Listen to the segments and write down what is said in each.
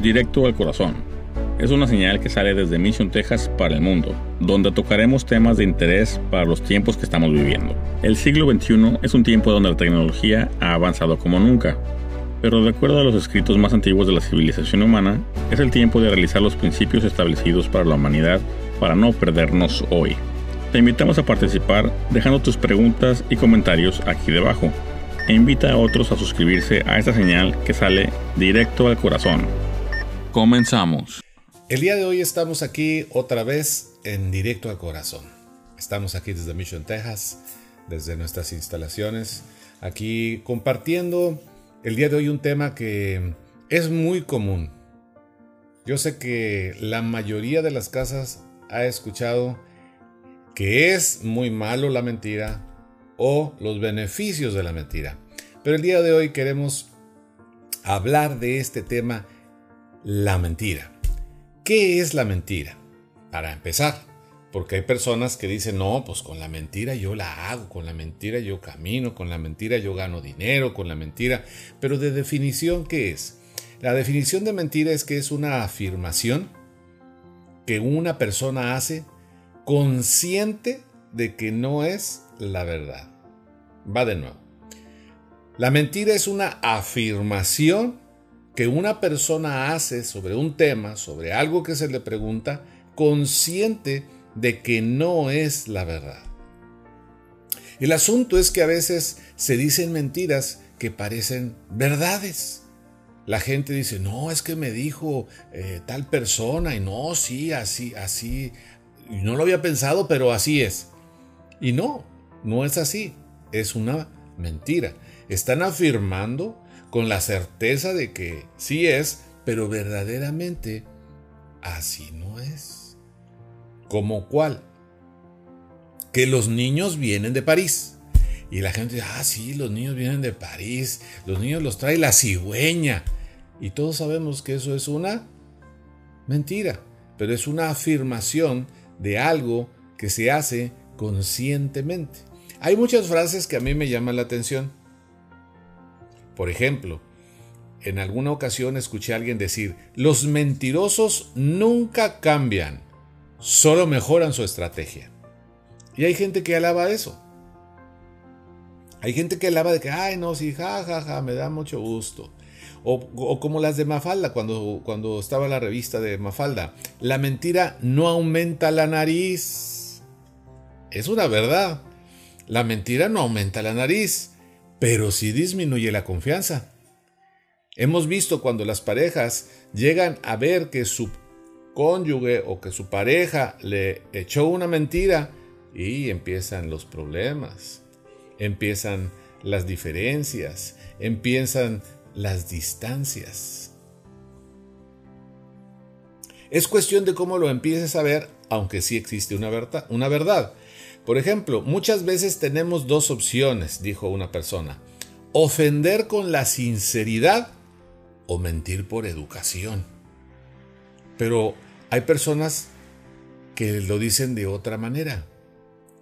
Directo al Corazón. Es una señal que sale desde Mission, Texas para el mundo, donde tocaremos temas de interés para los tiempos que estamos viviendo. El siglo XXI es un tiempo donde la tecnología ha avanzado como nunca, pero de acuerdo a los escritos más antiguos de la civilización humana, es el tiempo de realizar los principios establecidos para la humanidad para no perdernos hoy. Te invitamos a participar dejando tus preguntas y comentarios aquí debajo e invita a otros a suscribirse a esta señal que sale directo al corazón. Comenzamos. El día de hoy estamos aquí otra vez en directo al corazón. Estamos aquí desde Mission, Texas, desde nuestras instalaciones, aquí compartiendo el día de hoy un tema que es muy común. Yo sé que la mayoría de las casas ha escuchado que es muy malo la mentira, o los beneficios de la mentira. Pero el día de hoy queremos hablar de este tema, la mentira. ¿Qué es la mentira? Para empezar, porque hay personas que dicen, no, pues con la mentira yo la hago, con la mentira yo camino, con la mentira yo gano dinero, con la mentira. Pero de definición, ¿qué es? La definición de mentira es que es una afirmación que una persona hace consciente de que no es la verdad. Va de nuevo. La mentira es una afirmación que una persona hace sobre un tema, sobre algo que se le pregunta, consciente de que no es la verdad. El asunto es que a veces se dicen mentiras que parecen verdades. La gente dice, no, es que me dijo eh, tal persona y no, sí, así, así. Y no lo había pensado, pero así es. Y no, no es así es una mentira. Están afirmando con la certeza de que sí es, pero verdaderamente así no es. ¿Como cuál? Que los niños vienen de París. Y la gente dice, ah, sí, los niños vienen de París, los niños los trae la cigüeña. Y todos sabemos que eso es una mentira, pero es una afirmación de algo que se hace conscientemente. Hay muchas frases que a mí me llaman la atención. Por ejemplo, en alguna ocasión escuché a alguien decir, los mentirosos nunca cambian, solo mejoran su estrategia. Y hay gente que alaba eso. Hay gente que alaba de que, ay, no, sí, ja, ja, ja, me da mucho gusto. O, como las de Mafalda, cuando, cuando estaba la revista de Mafalda. La mentira no aumenta la nariz. Es una verdad. La mentira no aumenta la nariz, pero sí disminuye la confianza. Hemos visto cuando las parejas llegan a ver que su cónyuge o que su pareja le echó una mentira y empiezan los problemas, empiezan las diferencias, empiezan las distancias. Es cuestión de cómo lo empieces a ver, aunque sí existe una verdad. Una verdad. Por ejemplo, muchas veces tenemos dos opciones, dijo una persona. Ofender con la sinceridad o mentir por educación. Pero hay personas que lo dicen de otra manera.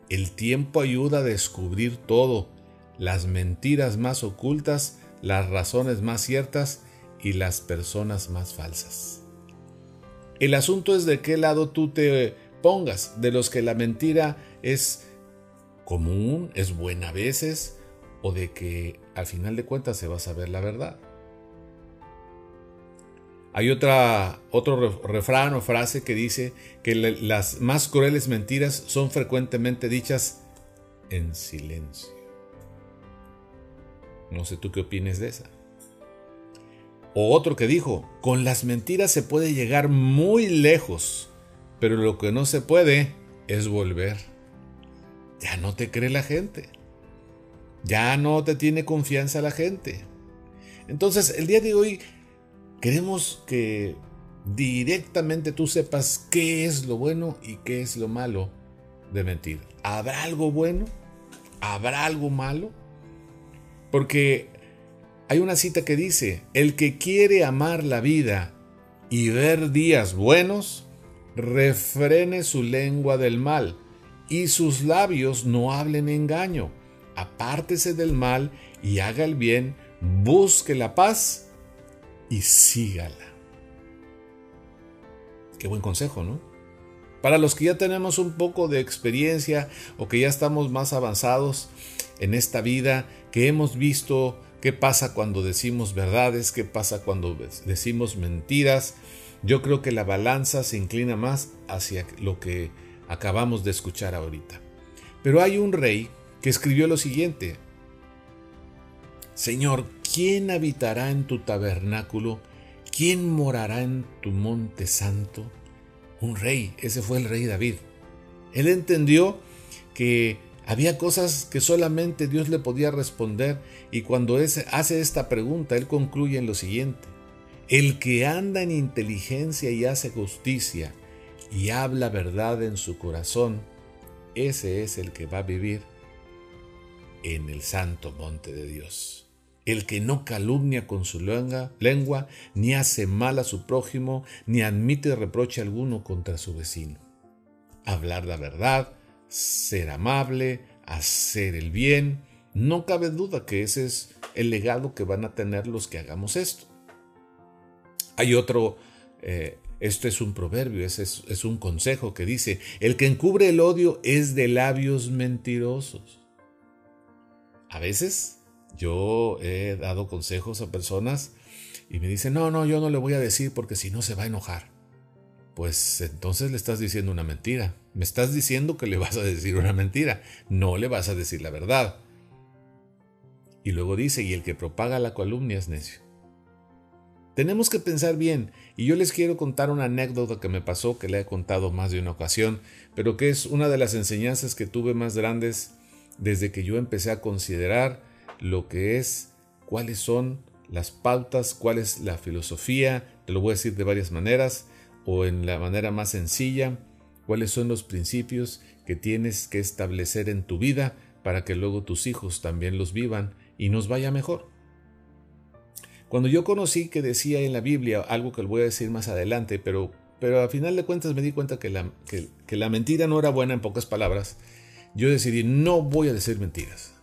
El tiempo ayuda a descubrir todo, las mentiras más ocultas, las razones más ciertas y las personas más falsas. El asunto es de qué lado tú te pongas, de los que la mentira es común, es buena a veces, o de que al final de cuentas se va a saber la verdad. Hay otra, otro refrán o frase que dice que las más crueles mentiras son frecuentemente dichas en silencio. No sé tú qué opines de esa. O otro que dijo, con las mentiras se puede llegar muy lejos, pero lo que no se puede es volver. Ya no te cree la gente. Ya no te tiene confianza la gente. Entonces, el día de hoy queremos que directamente tú sepas qué es lo bueno y qué es lo malo de mentir. ¿Habrá algo bueno? ¿Habrá algo malo? Porque hay una cita que dice, el que quiere amar la vida y ver días buenos, refrene su lengua del mal y sus labios no hablen engaño. Apártese del mal y haga el bien, busque la paz y sígala. Qué buen consejo, ¿no? Para los que ya tenemos un poco de experiencia o que ya estamos más avanzados en esta vida, que hemos visto qué pasa cuando decimos verdades, qué pasa cuando decimos mentiras, yo creo que la balanza se inclina más hacia lo que acabamos de escuchar ahorita. Pero hay un rey que escribió lo siguiente, Señor, ¿quién habitará en tu tabernáculo? ¿Quién morará en tu monte santo? Un rey, ese fue el rey David. Él entendió que había cosas que solamente Dios le podía responder y cuando hace esta pregunta, él concluye en lo siguiente. El que anda en inteligencia y hace justicia y habla verdad en su corazón, ese es el que va a vivir en el santo monte de Dios. El que no calumnia con su lengua, lengua, ni hace mal a su prójimo, ni admite reproche alguno contra su vecino. Hablar la verdad, ser amable, hacer el bien, no cabe duda que ese es el legado que van a tener los que hagamos esto. Hay otro, eh, esto es un proverbio, es, es un consejo que dice, el que encubre el odio es de labios mentirosos. A veces yo he dado consejos a personas y me dicen, no, no, yo no le voy a decir porque si no se va a enojar. Pues entonces le estás diciendo una mentira. Me estás diciendo que le vas a decir una mentira. No le vas a decir la verdad. Y luego dice, y el que propaga la calumnia es necio. Tenemos que pensar bien, y yo les quiero contar una anécdota que me pasó, que le he contado más de una ocasión, pero que es una de las enseñanzas que tuve más grandes desde que yo empecé a considerar lo que es, cuáles son las pautas, cuál es la filosofía, te lo voy a decir de varias maneras, o en la manera más sencilla, cuáles son los principios que tienes que establecer en tu vida para que luego tus hijos también los vivan y nos vaya mejor. Cuando yo conocí que decía en la Biblia algo que le voy a decir más adelante, pero, pero a final de cuentas me di cuenta que la, que, la mentira no era buena en pocas palabras, yo decidí no voy a decir mentiras.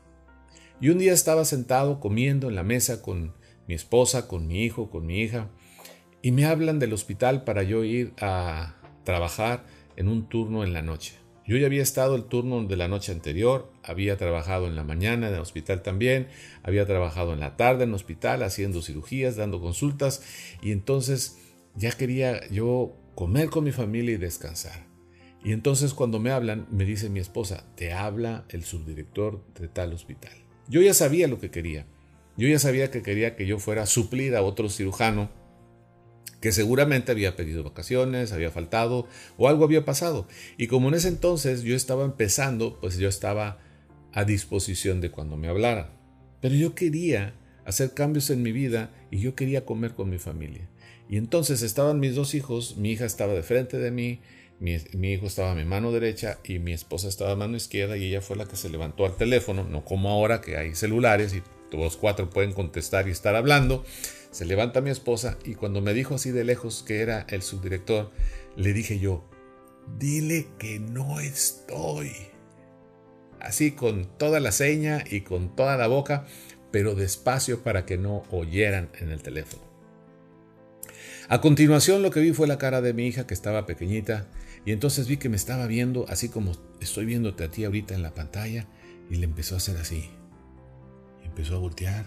Y un día estaba sentado comiendo en la mesa con mi esposa, con mi hijo, con mi hija, y me hablan del hospital para yo ir a trabajar en un turno en la noche. Yo ya había estado el turno de la noche anterior, había trabajado en la mañana en el hospital también, había trabajado en la tarde en el hospital haciendo cirugías, dando consultas y entonces ya quería yo comer con mi familia y descansar. Y entonces cuando me hablan, me dice mi esposa, te habla el subdirector de tal hospital. Yo ya sabía lo que quería. Yo ya sabía que quería que yo fuera a suplir a otro cirujano que seguramente había pedido vacaciones, había faltado o algo había pasado. Y como en ese entonces yo estaba empezando, pues yo estaba a disposición de cuando me hablara. Pero yo quería hacer cambios en mi vida y yo quería comer con mi familia. Y entonces estaban mis dos hijos, mi hija estaba de frente de mí, mi, hijo estaba a mi mano derecha y mi esposa estaba a mano izquierda y ella fue la que se levantó al teléfono, no como ahora que hay celulares y todos cuatro pueden contestar y estar hablando, se levanta mi esposa y cuando me dijo así de lejos que era el subdirector, le dije yo, dile que no estoy. Así con toda la seña y con toda la boca, pero despacio para que no oyeran en el teléfono. A continuación lo que vi fue la cara de mi hija que estaba pequeñita y entonces vi que me estaba viendo así como estoy viéndote a ti ahorita en la pantalla y le empezó a hacer así. Empezó a voltear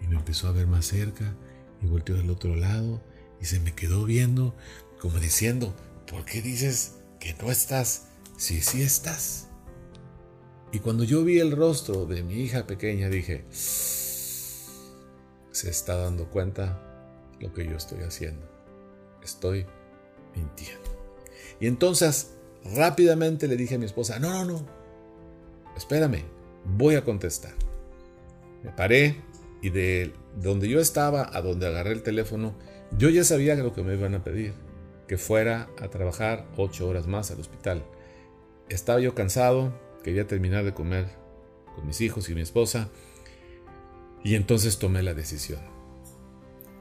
y me empezó a ver más cerca y volteó del otro lado y se me quedó viendo como diciendo, ¿por qué dices que no estás si sí estás? Y cuando yo vi el rostro de mi hija pequeña dije, se está dando cuenta lo que yo estoy haciendo. Estoy mintiendo. Y entonces rápidamente le dije a mi esposa, no, no, no, espérame, voy a contestar. Me paré y de donde yo estaba a donde agarré el teléfono, yo ya sabía lo que me iban a pedir, que fuera a trabajar ocho horas más al hospital. Estaba yo cansado, quería terminar de comer con mis hijos y mi esposa, y entonces tomé la decisión.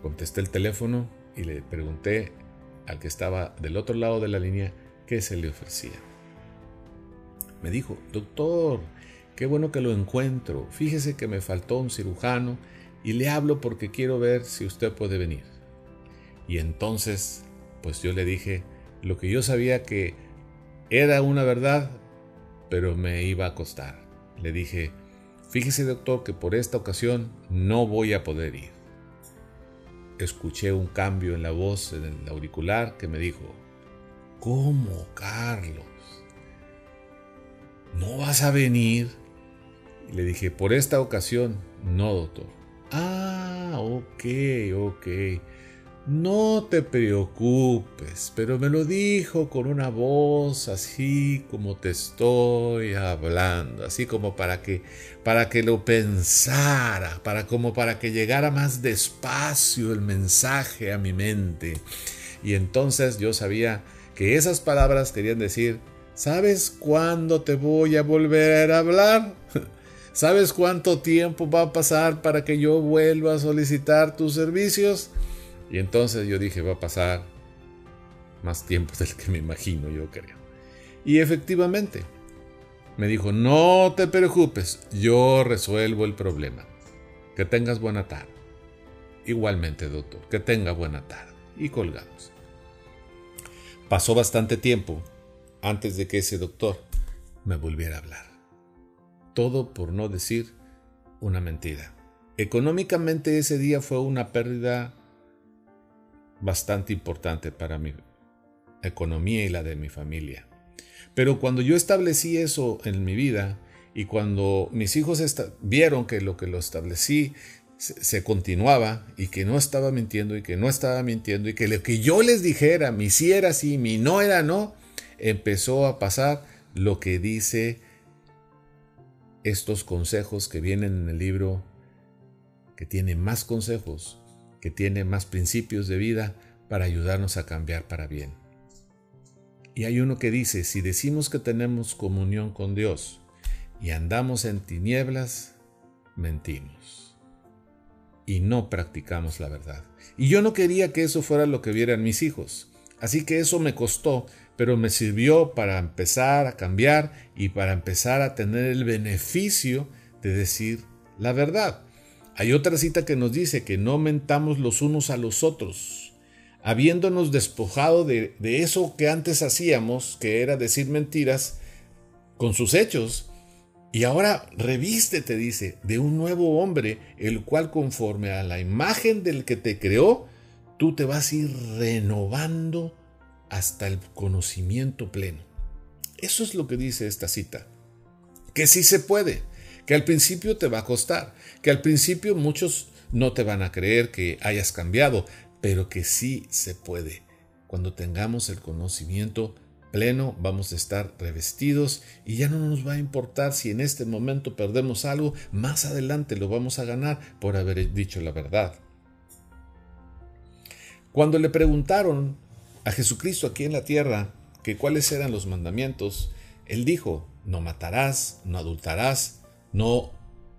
Contesté el teléfono y le pregunté al que estaba del otro lado de la línea qué se le ofrecía. Me dijo, doctor, qué bueno que lo encuentro. Fíjese que me faltó un cirujano y le hablo porque quiero ver si usted puede venir. Y entonces, pues yo le dije, lo que yo sabía que era una verdad, pero me iba a costar. Le dije, fíjese doctor que por esta ocasión no voy a poder ir. Escuché un cambio en la voz en el auricular que me dijo, ¿cómo Carlos? ¿No vas a venir? Le dije, por esta ocasión, no doctor. Ah, ok, ok. No te preocupes, pero me lo dijo con una voz así como te estoy hablando, así como para que para que lo pensara, para como para que llegara más despacio el mensaje a mi mente. Y entonces yo sabía que esas palabras querían decir, ¿sabes cuándo te voy a volver a hablar? ¿Sabes cuánto tiempo va a pasar para que yo vuelva a solicitar tus servicios? Y entonces yo dije, va a pasar más tiempo del que me imagino, yo creo. Y efectivamente, me dijo, no te preocupes, yo resuelvo el problema. Que tengas buena tarde. Igualmente, doctor, que tenga buena tarde. Y colgamos. Pasó bastante tiempo antes de que ese doctor me volviera a hablar. Todo por no decir una mentira. Económicamente ese día fue una pérdida bastante importante para mi economía y la de mi familia. Pero cuando yo establecí eso en mi vida y cuando mis hijos vieron que lo que lo establecí se, continuaba y que no estaba mintiendo y que no estaba mintiendo y que lo que yo les dijera, mi sí era sí, mi no era no, empezó a pasar lo que dice estos consejos que vienen en el libro, que tiene más consejos que tiene más principios de vida para ayudarnos a cambiar para bien. Y hay uno que dice, si decimos que tenemos comunión con Dios y andamos en tinieblas, mentimos. Y no practicamos la verdad. Y yo no quería que eso fuera lo que vieran mis hijos. Así que eso me costó, pero me sirvió para empezar a cambiar y para empezar a tener el beneficio de decir la verdad. Hay otra cita que nos dice que no mentamos los unos a los otros, habiéndonos despojado de, eso que antes hacíamos, que era decir mentiras, con sus hechos. Y ahora reviste, te dice, de un nuevo hombre, el cual conforme a la imagen del que te creó, tú te vas a ir renovando hasta el conocimiento pleno. Eso es lo que dice esta cita. Que sí se puede, que al principio te va a costar, que al principio muchos no te van a creer que hayas cambiado, pero que sí se puede. Cuando tengamos el conocimiento pleno, vamos a estar revestidos y ya no nos va a importar si en este momento perdemos algo, más adelante lo vamos a ganar por haber dicho la verdad. Cuando le preguntaron a Jesucristo aquí en la tierra que cuáles eran los mandamientos, él dijo, no matarás, no adultarás, no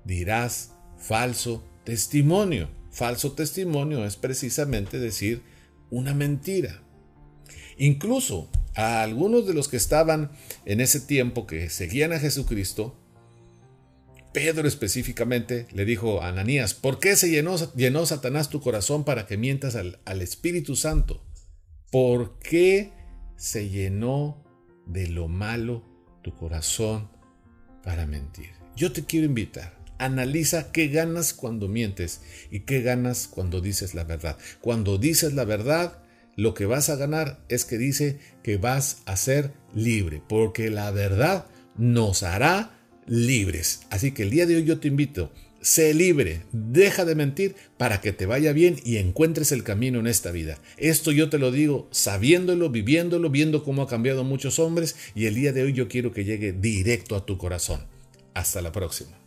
dirás falso testimonio. Falso testimonio es precisamente decir una mentira. Incluso a algunos de los que estaban en ese tiempo que seguían a Jesucristo, Pedro específicamente le dijo a Ananías, ¿por qué se llenó, Satanás tu corazón para que mientas al Espíritu Santo? ¿Por qué se llenó de lo malo tu corazón para mentir? Yo te quiero invitar. Analiza qué ganas cuando mientes y qué ganas cuando dices la verdad. Cuando dices la verdad, lo que vas a ganar es que dice que vas a ser libre, porque la verdad nos hará libres. Así que el día de hoy yo te invito, sé libre, deja de mentir para que te vaya bien y encuentres el camino en esta vida. Esto yo te lo digo sabiéndolo, viviéndolo, viendo cómo ha cambiado muchos hombres y el día de hoy yo quiero que llegue directo a tu corazón. Hasta la próxima.